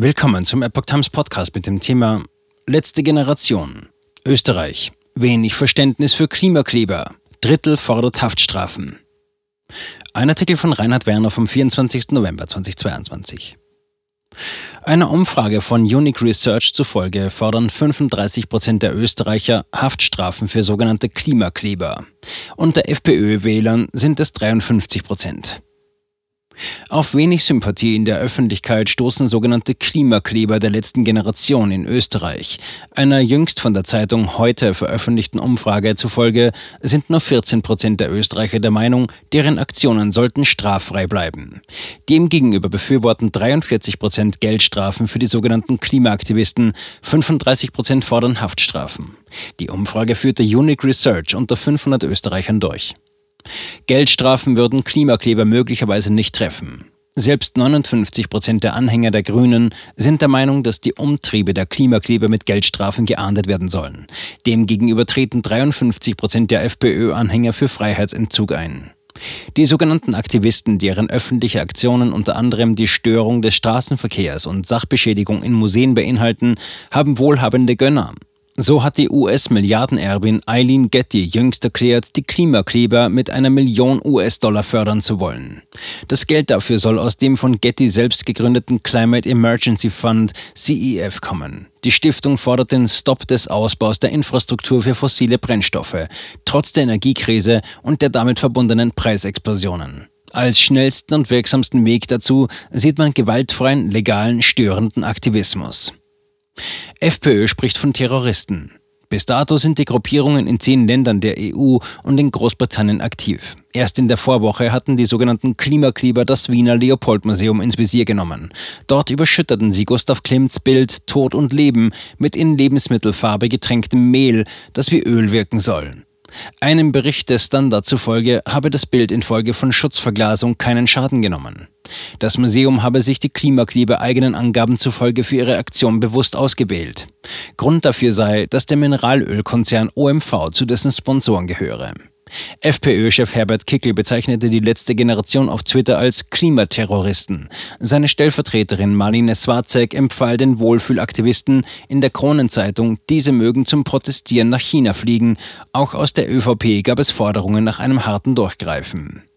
Willkommen zum Epoch Times Podcast mit dem Thema Letzte Generation. Österreich. Wenig Verständnis für Klimakleber. Drittel fordert Haftstrafen. Ein Artikel von Reinhard Werner vom 24. November 2022. Einer Umfrage von Unique Research zufolge fordern 35 Prozent der Österreicher Haftstrafen für sogenannte Klimakleber. Unter FPÖ-Wählern sind es 53 Prozent. Auf wenig Sympathie in der Öffentlichkeit stoßen sogenannte Klimakleber der letzten Generation in Österreich. Einer jüngst von der Zeitung heute veröffentlichten Umfrage zufolge sind nur 14 Prozent der Österreicher der Meinung, deren Aktionen sollten straffrei bleiben. Demgegenüber befürworten 43 Prozent Geldstrafen für die sogenannten Klimaaktivisten, 35 Prozent fordern Haftstrafen. Die Umfrage führte Unique Research unter 500 Österreichern durch. Geldstrafen würden Klimakleber möglicherweise nicht treffen. Selbst 59 Prozent der Anhänger der Grünen sind der Meinung, dass die Umtriebe der Klimakleber mit Geldstrafen geahndet werden sollen. Demgegenüber treten 53 Prozent der FPÖ-Anhänger für Freiheitsentzug ein. Die sogenannten Aktivisten, deren öffentliche Aktionen unter anderem die Störung des Straßenverkehrs und Sachbeschädigung in Museen beinhalten, haben wohlhabende Gönner. So hat die US-Milliardenerbin Eileen Getty jüngst erklärt, die Klimakleber mit einer Million US-Dollar fördern zu wollen. Das Geld dafür soll aus dem von Getty selbst gegründeten Climate Emergency Fund CEF kommen. Die Stiftung fordert den Stopp des Ausbaus der Infrastruktur für fossile Brennstoffe, trotz der Energiekrise und der damit verbundenen Preisexplosionen. Als schnellsten und wirksamsten Weg dazu sieht man gewaltfreien, legalen, störenden Aktivismus. FPÖ spricht von Terroristen. Bis dato sind die Gruppierungen in zehn Ländern der EU und in Großbritannien aktiv. Erst in der Vorwoche hatten die sogenannten Klimakleber das Wiener Leopold-Museum ins Visier genommen. Dort überschütteten sie Gustav Klimts Bild Tod und Leben mit in Lebensmittelfarbe getränktem Mehl, das wie Öl wirken soll. Einem Bericht des Standard zufolge habe das Bild infolge von Schutzverglasung keinen Schaden genommen. Das Museum habe sich die Klimakleber eigenen Angaben zufolge für ihre Aktion bewusst ausgewählt. Grund dafür sei, dass der Mineralölkonzern OMV zu dessen Sponsoren gehöre. FPÖ-Chef Herbert Kickel bezeichnete die letzte Generation auf Twitter als Klimaterroristen. Seine Stellvertreterin Marlene Swarzek empfahl den Wohlfühlaktivisten in der Kronenzeitung, diese mögen zum Protestieren nach China fliegen. Auch aus der ÖVP gab es Forderungen nach einem harten Durchgreifen.